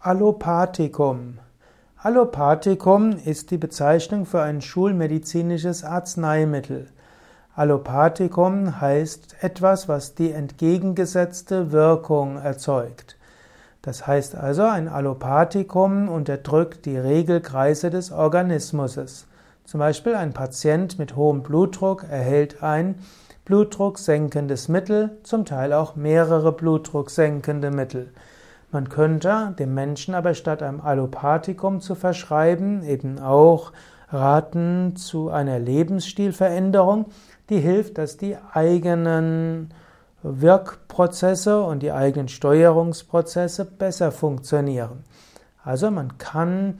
Allopathikum. Allopathikum ist die Bezeichnung für ein schulmedizinisches Arzneimittel. Allopathikum heißt etwas, was die entgegengesetzte Wirkung erzeugt. Das heißt also, ein Allopathikum unterdrückt die Regelkreise des Organismus. Zum Beispiel ein Patient mit hohem Blutdruck erhält ein blutdrucksenkendes Mittel, zum Teil auch mehrere blutdrucksenkende Mittel. Man könnte dem Menschen aber statt einem Allopathikum zu verschreiben eben auch raten zu einer Lebensstilveränderung, die hilft, dass die eigenen Wirkprozesse und die eigenen Steuerungsprozesse besser funktionieren. Also man kann,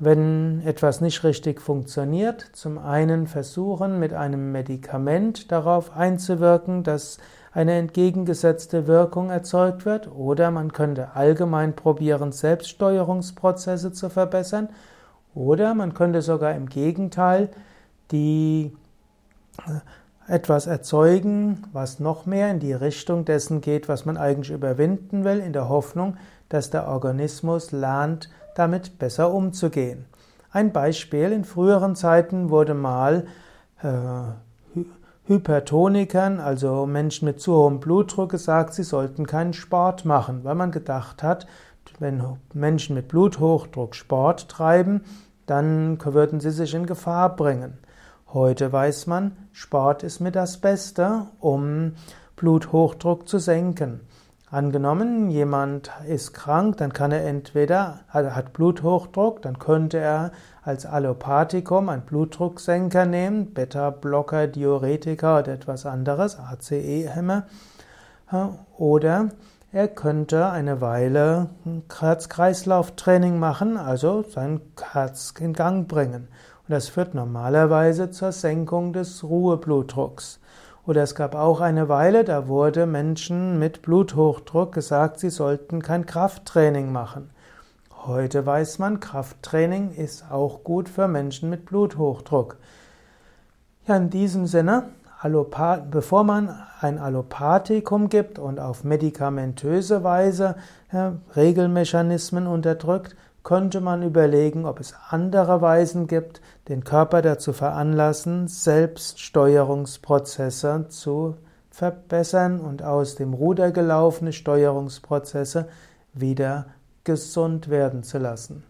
wenn etwas nicht richtig funktioniert, zum einen versuchen, mit einem Medikament darauf einzuwirken, dass eine entgegengesetzte Wirkung erzeugt wird, oder man könnte allgemein probieren, Selbststeuerungsprozesse zu verbessern, oder man könnte sogar im Gegenteil die äh, etwas erzeugen, was noch mehr in die Richtung dessen geht, was man eigentlich überwinden will, in der Hoffnung, dass der Organismus lernt, damit besser umzugehen. Ein Beispiel, in früheren Zeiten wurde mal äh, Hypertonikern, also Menschen mit zu hohem Blutdruck, gesagt, sie sollten keinen Sport machen, weil man gedacht hat, wenn Menschen mit Bluthochdruck Sport treiben, dann würden sie sich in Gefahr bringen. Heute weiß man, Sport ist mit das Beste, um Bluthochdruck zu senken. Angenommen, jemand ist krank, dann kann er entweder, hat Bluthochdruck, dann könnte er als Allopathikum einen Blutdrucksenker nehmen, Beta-Blocker, Diuretika oder etwas anderes, ACE-Hämmer, oder er könnte eine Weile Herz-Kreislauf-Training machen, also sein Herz in Gang bringen. Das führt normalerweise zur Senkung des Ruheblutdrucks. Oder es gab auch eine Weile, da wurde Menschen mit Bluthochdruck gesagt, sie sollten kein Krafttraining machen. Heute weiß man, Krafttraining ist auch gut für Menschen mit Bluthochdruck. Ja, in diesem Sinne, bevor man ein Allopathikum gibt und auf medikamentöse Weise ja, Regelmechanismen unterdrückt, könnte man überlegen, ob es andere Weisen gibt, den Körper dazu veranlassen, Selbststeuerungsprozesse zu verbessern und aus dem Ruder gelaufene Steuerungsprozesse wieder gesund werden zu lassen.